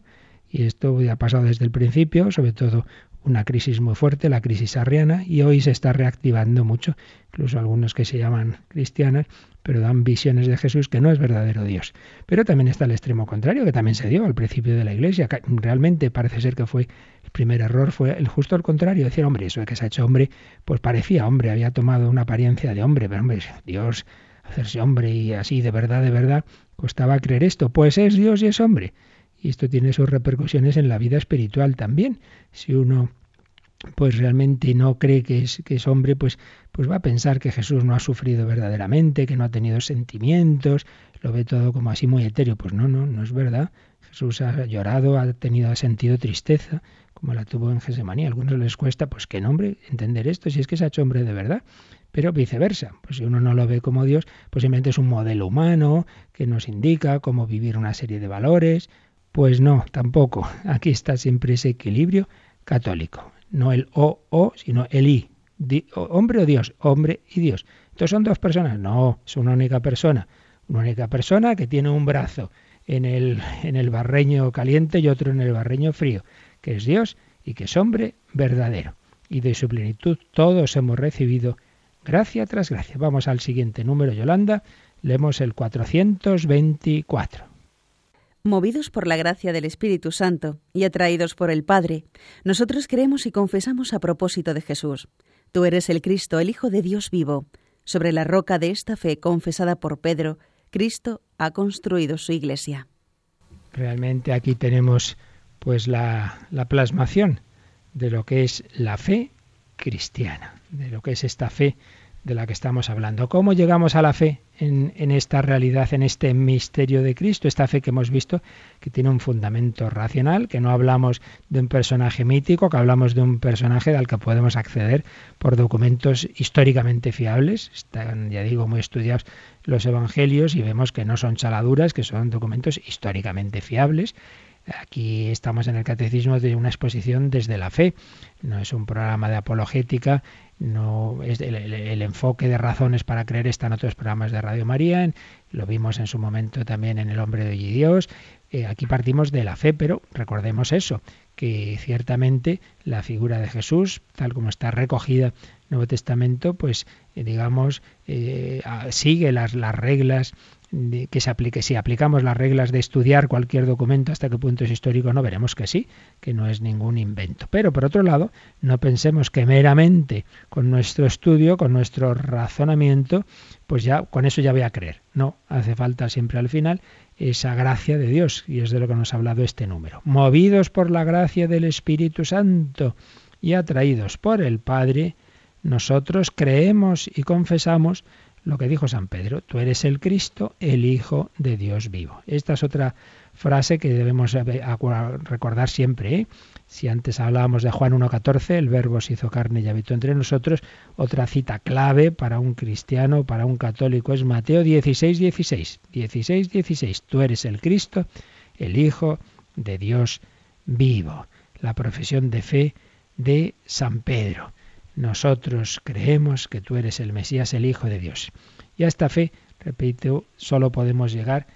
[SPEAKER 2] Y esto ya ha pasado desde el principio, sobre todo una crisis muy fuerte, la crisis arriana, y hoy se está reactivando mucho. Incluso algunos que se llaman cristianos, pero dan visiones de Jesús que no es verdadero Dios. Pero también está el extremo contrario, que también se dio al principio de la Iglesia. Realmente parece ser que fue primer error, fue el justo al contrario, decir, hombre, eso de que se ha hecho hombre, pues parecía hombre, había tomado una apariencia de hombre, pero hombre, Dios, hacerse hombre y así de verdad, de verdad, costaba creer esto. Pues es Dios y es hombre. Y esto tiene sus repercusiones en la vida espiritual también. Si uno pues realmente no cree que es, que es hombre, pues, pues va a pensar que Jesús no ha sufrido verdaderamente, que no ha tenido sentimientos, lo ve todo como así muy etéreo. Pues no, no, no es verdad. Jesús ha llorado, ha tenido sentido tristeza, como la tuvo en Gesemaní. A algunos les cuesta, pues qué nombre, entender esto, si es que se ha hecho hombre de verdad. Pero viceversa, pues si uno no lo ve como Dios, pues simplemente es un modelo humano que nos indica cómo vivir una serie de valores. Pues no, tampoco. Aquí está siempre ese equilibrio católico no el o, o, sino el i. hombre o Dios, hombre y Dios. Entonces son dos personas. No, es una única persona. Una única persona que tiene un brazo en el, en el barreño caliente y otro en el barreño frío, que es Dios y que es hombre verdadero. Y de su plenitud todos hemos recibido gracia tras gracia. Vamos al siguiente número, Yolanda. Leemos el 424
[SPEAKER 3] movidos por la gracia del Espíritu Santo y atraídos por el Padre, nosotros creemos y confesamos a propósito de Jesús. Tú eres el Cristo, el Hijo de Dios vivo. Sobre la roca de esta fe confesada por Pedro, Cristo ha construido su iglesia.
[SPEAKER 2] Realmente aquí tenemos pues la, la plasmación de lo que es la fe cristiana, de lo que es esta fe de la que estamos hablando. ¿Cómo llegamos a la fe en, esta realidad, en este misterio de Cristo? Esta fe que hemos visto que tiene un fundamento racional, que no hablamos de un personaje mítico, que hablamos de un personaje al que podemos acceder por documentos históricamente fiables. Están, ya digo, muy estudiados los evangelios y vemos que no son chaladuras, que son documentos históricamente fiables. Aquí estamos en el catecismo de una exposición desde la fe. No es un programa de apologética no es el, enfoque de razones para creer está en otros programas de Radio María, lo vimos en su momento también en El hombre de hoy Dios. Eh, aquí partimos de la fe, pero recordemos eso, que ciertamente la figura de Jesús, tal como está recogida en el Nuevo Testamento, pues eh, digamos, eh, sigue las, las reglas que se aplique. Si aplicamos las reglas de estudiar cualquier documento hasta qué punto es histórico, no veremos que sí, que no es ningún invento. Pero por otro lado, no pensemos que meramente con nuestro estudio, con nuestro razonamiento, pues ya con eso ya voy a creer. No, hace falta siempre al final esa gracia de Dios, y es de lo que nos ha hablado este número. Movidos por la gracia del Espíritu Santo y atraídos por el Padre, nosotros creemos y confesamos lo que dijo San Pedro, tú eres el Cristo, el Hijo de Dios vivo. Esta es otra frase que debemos recordar siempre. ¿eh? Si antes hablábamos de Juan 1.14, el verbo se hizo carne y habitó entre nosotros, otra cita clave para un cristiano, para un católico, es Mateo 16.16. 16.16, tú eres el Cristo, el Hijo de Dios vivo. La profesión de fe de San Pedro. Nosotros creemos que tú eres el Mesías, el Hijo de Dios. Y a esta fe, repito, solo podemos llegar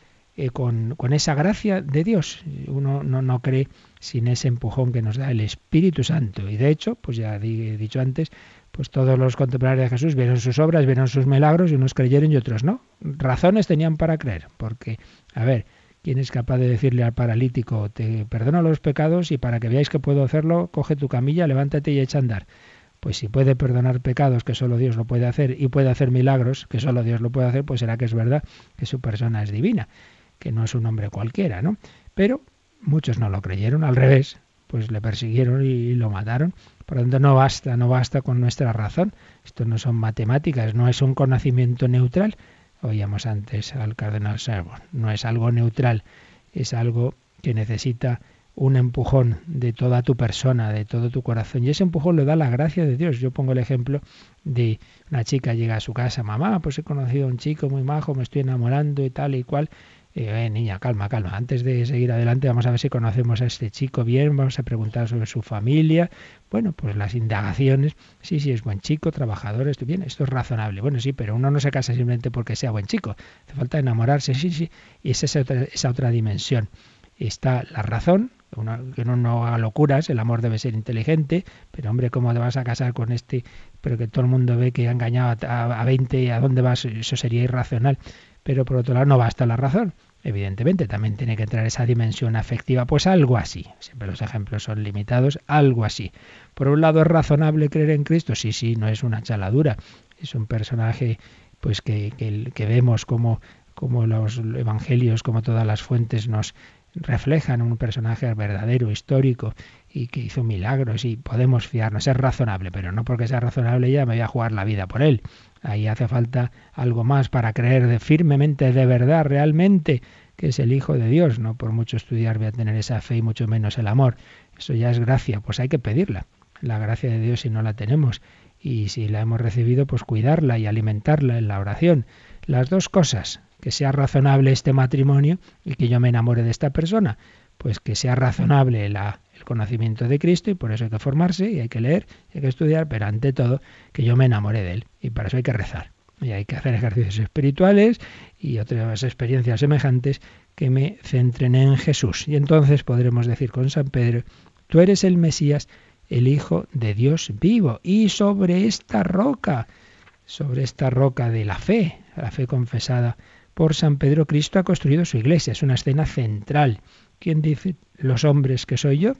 [SPEAKER 2] eh, con, esa gracia de Dios. Uno no, no, cree sin ese empujón que nos da el Espíritu Santo. Y de hecho, pues ya he dicho antes, pues todos los contemporáneos de Jesús vieron sus obras, vieron sus milagros y unos creyeron y otros no. Razones tenían para creer, porque, a ver, ¿quién es capaz de decirle al paralítico, te perdono los pecados y para que veáis que puedo hacerlo, coge tu camilla, levántate y echa a andar? Pues si puede perdonar pecados, que solo Dios lo puede hacer, y puede hacer milagros, que solo Dios lo puede hacer, pues será que es verdad que su persona es divina, que no es un hombre cualquiera, ¿no? Pero muchos no lo creyeron, al revés, pues le persiguieron y lo mataron. Por lo tanto, no basta, no basta con nuestra razón. Esto no son matemáticas, no es un conocimiento neutral. Oíamos antes al cardenal Servon. No es algo neutral, es algo que necesita un empujón de toda tu persona, de todo tu corazón. Y ese empujón lo da la gracia de Dios. Yo pongo el ejemplo de una chica llega a su casa, mamá, pues he conocido a un chico muy majo, me estoy enamorando y tal y cual. Eh, niña, calma, calma. Antes de seguir adelante, vamos a ver si conocemos a este chico bien, vamos a preguntar sobre su familia. Bueno, pues las indagaciones. Sí, sí, es buen chico, trabajador, estoy bien, esto es razonable. Bueno, sí, pero uno no se casa simplemente porque sea buen chico. Hace falta enamorarse, sí, sí. Y esa es otra, esa otra dimensión. Está la razón, que uno no haga locuras, el amor debe ser inteligente, pero hombre, ¿cómo te vas a casar con este? Pero que todo el mundo ve que ha engañado a, a 20, ¿a dónde vas? Eso sería irracional. Pero por otro lado, no basta la razón evidentemente también tiene que entrar esa dimensión afectiva, pues algo así, siempre los ejemplos son limitados, algo así. Por un lado es razonable creer en Cristo, sí, sí, no es una chaladura, es un personaje pues que, que, vemos como, como los evangelios, como todas las fuentes nos reflejan un personaje verdadero, histórico, y que hizo milagros y podemos fiarnos, es razonable, pero no porque sea razonable ya me voy a jugar la vida por él. Ahí hace falta algo más para creer firmemente, de verdad, realmente, que es el Hijo de Dios. No por mucho estudiar voy a tener esa fe y mucho menos el amor. Eso ya es gracia, pues hay que pedirla. La gracia de Dios si no la tenemos. Y si la hemos recibido, pues cuidarla y alimentarla en la oración. Las dos cosas, que sea razonable este matrimonio y que yo me enamore de esta persona. Pues que sea razonable la, el conocimiento de Cristo y por eso hay que formarse y hay que leer y hay que estudiar, pero ante todo que yo me enamore de Él y para eso hay que rezar. Y hay que hacer ejercicios espirituales y otras experiencias semejantes que me centren en Jesús. Y entonces podremos decir con San Pedro, tú eres el Mesías, el Hijo de Dios vivo. Y sobre esta roca, sobre esta roca de la fe, la fe confesada por San Pedro, Cristo ha construido su iglesia. Es una escena central. ¿Quién dice los hombres que soy yo?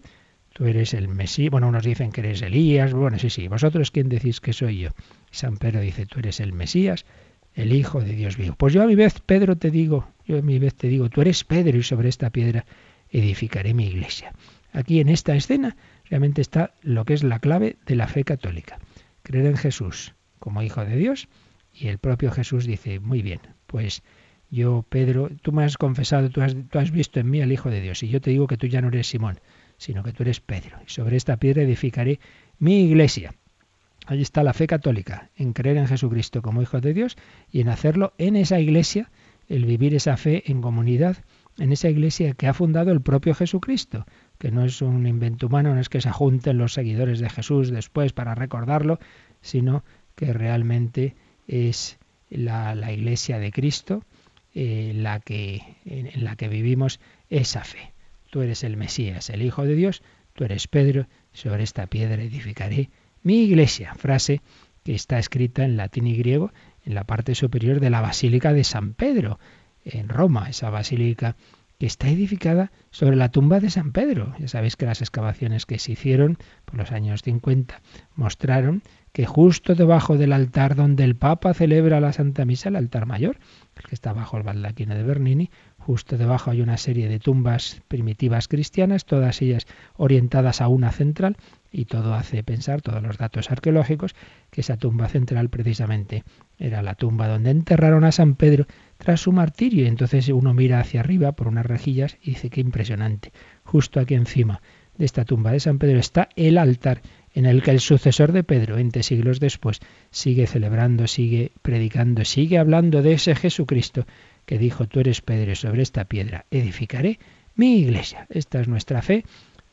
[SPEAKER 2] Tú eres el Mesías. Bueno, unos dicen que eres Elías. Bueno, sí, sí. ¿Vosotros quién decís que soy yo? San Pedro dice, tú eres el Mesías, el Hijo de Dios vivo. Pues yo a mi vez, Pedro, te digo, yo a mi vez te digo, tú eres Pedro y sobre esta piedra edificaré mi iglesia. Aquí en esta escena realmente está lo que es la clave de la fe católica. Creer en Jesús como Hijo de Dios y el propio Jesús dice, muy bien, pues yo, Pedro, tú me has confesado, tú has, has visto en mí al Hijo de Dios, y yo te digo que tú ya no eres Simón, sino que tú eres Pedro, y sobre esta piedra edificaré mi iglesia. Allí está la fe católica, en creer en Jesucristo como Hijo de Dios y en hacerlo en esa iglesia, el vivir esa fe en comunidad, en esa iglesia que ha fundado el propio Jesucristo, que no es un invento humano, no es que se junten los seguidores de Jesús después para recordarlo, sino que realmente es la iglesia de Cristo, eh, la que, en la que vivimos esa fe. Tú eres el Mesías, el Hijo de Dios, tú eres Pedro, sobre esta piedra edificaré mi iglesia. Frase que está escrita en latín y griego en la parte superior de la Basílica de San Pedro, en Roma, esa basílica que está edificada sobre la tumba de San Pedro. Ya sabéis que las excavaciones que se hicieron por los años 50 mostraron que justo debajo del altar donde el Papa celebra la Santa Misa, el altar mayor, que está bajo el baldaquino de Bernini, justo debajo hay una serie de tumbas primitivas cristianas, todas ellas orientadas a una central, y todo hace pensar, todos los datos arqueológicos, que esa tumba central precisamente era la tumba donde enterraron a San Pedro tras su martirio. Y entonces uno mira hacia arriba por unas rejillas y dice, qué impresionante, justo aquí encima de esta tumba de San Pedro está el altar en el que el sucesor de Pedro, 20 siglos después, sigue celebrando, sigue predicando, sigue hablando de ese Jesucristo que dijo, tú eres Pedro sobre esta piedra edificaré mi iglesia. Esta es nuestra fe,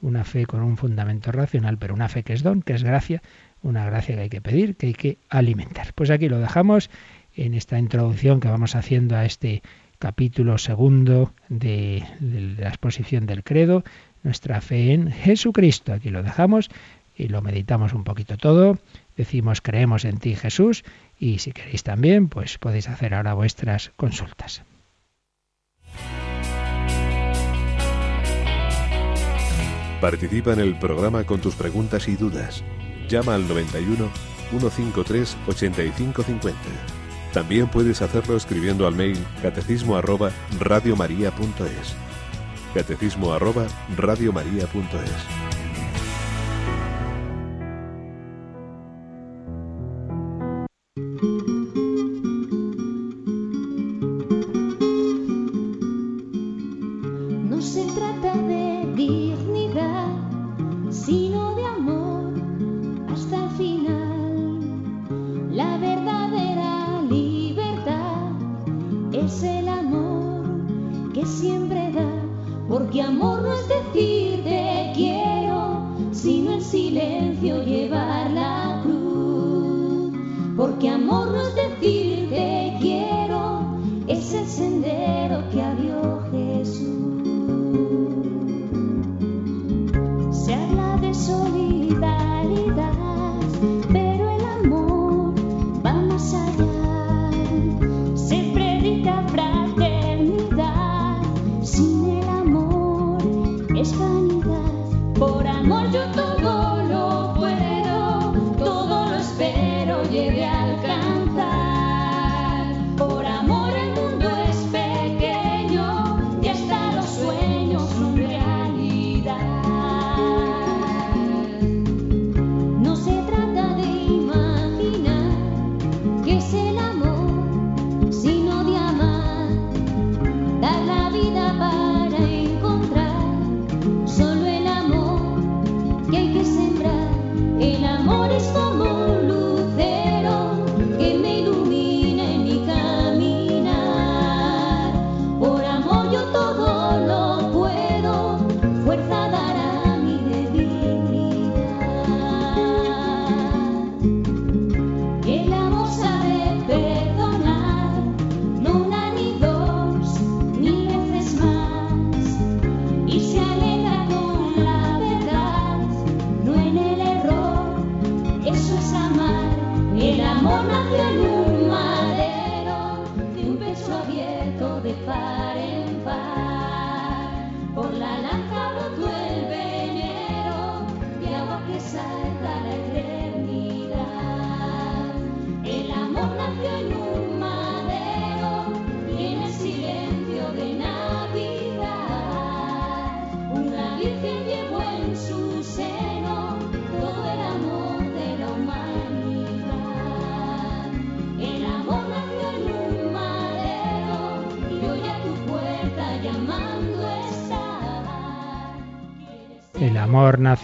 [SPEAKER 2] una fe con un fundamento racional, pero una fe que es don, que es gracia, una gracia que hay que pedir, que hay que alimentar. Pues aquí lo dejamos en esta introducción que vamos haciendo a este capítulo segundo de, de la exposición del credo, nuestra fe en Jesucristo. Aquí lo dejamos y lo meditamos un poquito todo. Decimos creemos en ti Jesús y si queréis también, pues podéis hacer ahora vuestras consultas.
[SPEAKER 6] Participa en el programa con tus preguntas y dudas. Llama al 91 153 8550. También puedes hacerlo escribiendo al mail catecismo arroba radiomaria.es. Catecismo arroba radiomaria.es.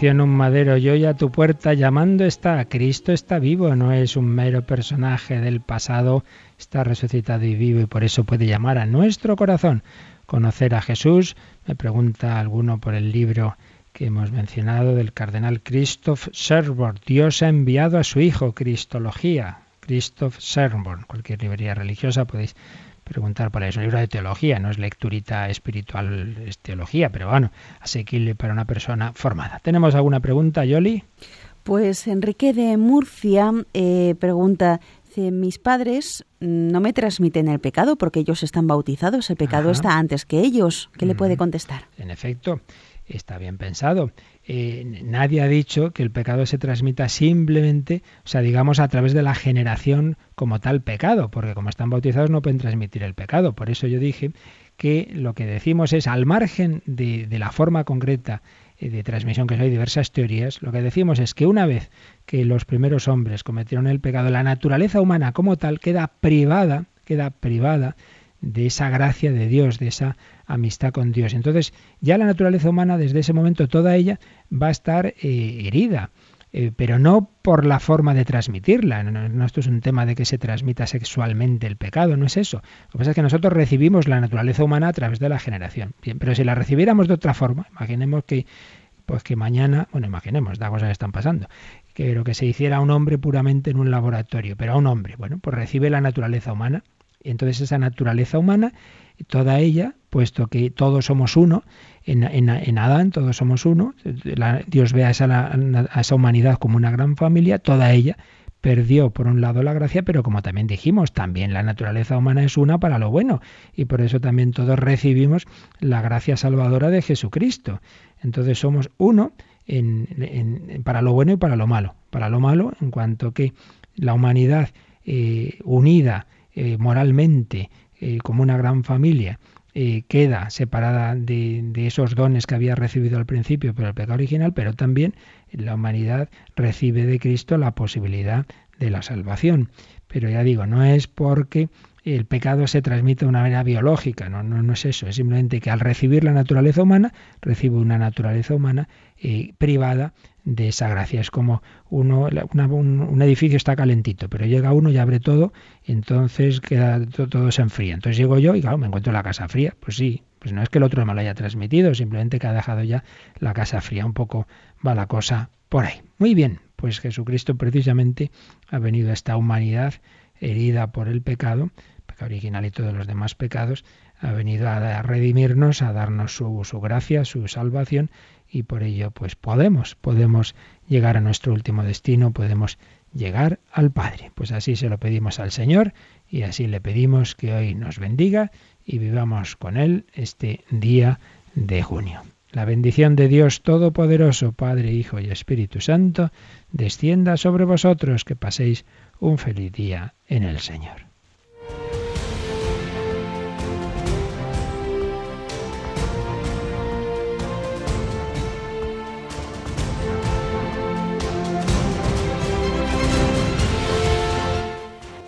[SPEAKER 2] un madero y hoy a tu puerta llamando está. Cristo está vivo, no es un mero personaje del pasado, está resucitado y vivo y por eso puede llamar a nuestro corazón. Conocer a Jesús, me pregunta alguno por el libro que hemos mencionado del cardenal Christoph Serborn. Dios ha enviado a su Hijo, Cristología. Christoph Serborn. Cualquier librería religiosa podéis preguntar por eso. Un libro de teología, no es lecturita espiritual, es teología, pero bueno, asequible para una persona formada. ¿Tenemos alguna pregunta, Yoli?
[SPEAKER 3] Pues Enrique de Murcia eh, pregunta, mis padres no me transmiten el pecado porque ellos están bautizados, el pecado está antes que ellos. ¿Qué le puede contestar?
[SPEAKER 2] En efecto, está bien pensado. Eh, nadie ha dicho que el pecado se transmita simplemente, o sea, digamos, a través de la generación como tal pecado, porque como están bautizados no pueden transmitir el pecado. Por eso yo dije que lo que decimos es, al margen de, de la forma concreta eh, de transmisión, que hay diversas teorías, lo que decimos es que una vez que los primeros hombres cometieron el pecado, la naturaleza humana como tal queda privada, queda privada de esa gracia de Dios, de esa amistad con Dios. Entonces, ya la naturaleza humana, desde ese momento, toda ella va a estar eh, herida. Eh, pero no por la forma de transmitirla. No, esto es un tema de que se transmita sexualmente el pecado, no es eso. Lo que pasa es que nosotros recibimos la naturaleza humana a través de la generación. Bien, pero si la recibiéramos de otra forma, imaginemos que pues que mañana, bueno, imaginemos, da cosas que están pasando, que lo que se hiciera a un hombre puramente en un laboratorio, pero a un hombre, bueno, pues recibe la naturaleza humana Entonces esa naturaleza humana, toda ella, puesto que todos somos uno, en, en, Adán todos somos uno, Dios ve a esa, a esa humanidad como una gran familia, toda ella perdió por un lado la gracia, pero como también dijimos, también la naturaleza humana es una para lo bueno y por eso también todos recibimos la gracia salvadora de Jesucristo. Entonces somos uno en, para lo bueno y para lo malo. Para lo malo, en cuanto que la humanidad eh, unida eh, moralmente eh, como una gran familia queda separada de, esos dones que había recibido al principio por el pecado original, pero también la humanidad recibe de Cristo la posibilidad de la salvación. Pero ya digo, no es porque el pecado se transmite de una manera biológica, no, no, no es eso, es simplemente que al recibir la naturaleza humana, recibe una naturaleza humana eh, privada de esa gracia. Es como uno, un, edificio está calentito, pero llega uno y abre todo, entonces queda todo, todo, se enfría. Entonces llego yo y claro, me encuentro la casa fría. Pues sí, pues no es que el otro me lo haya transmitido, simplemente que ha dejado ya la casa fría. Un poco va la cosa por ahí. Muy bien, pues Jesucristo precisamente ha venido a esta humanidad herida por el pecado, pecado original y todos los demás pecados, ha venido a redimirnos, a darnos su, su gracia, su salvación y por ello pues podemos, podemos llegar a nuestro último destino, podemos llegar al Padre. Pues así se lo pedimos al Señor y así le pedimos que hoy nos bendiga y vivamos con Él este día de junio. La bendición de Dios Todopoderoso, Padre, Hijo y Espíritu Santo, descienda sobre vosotros, que paséis un feliz día en el Señor.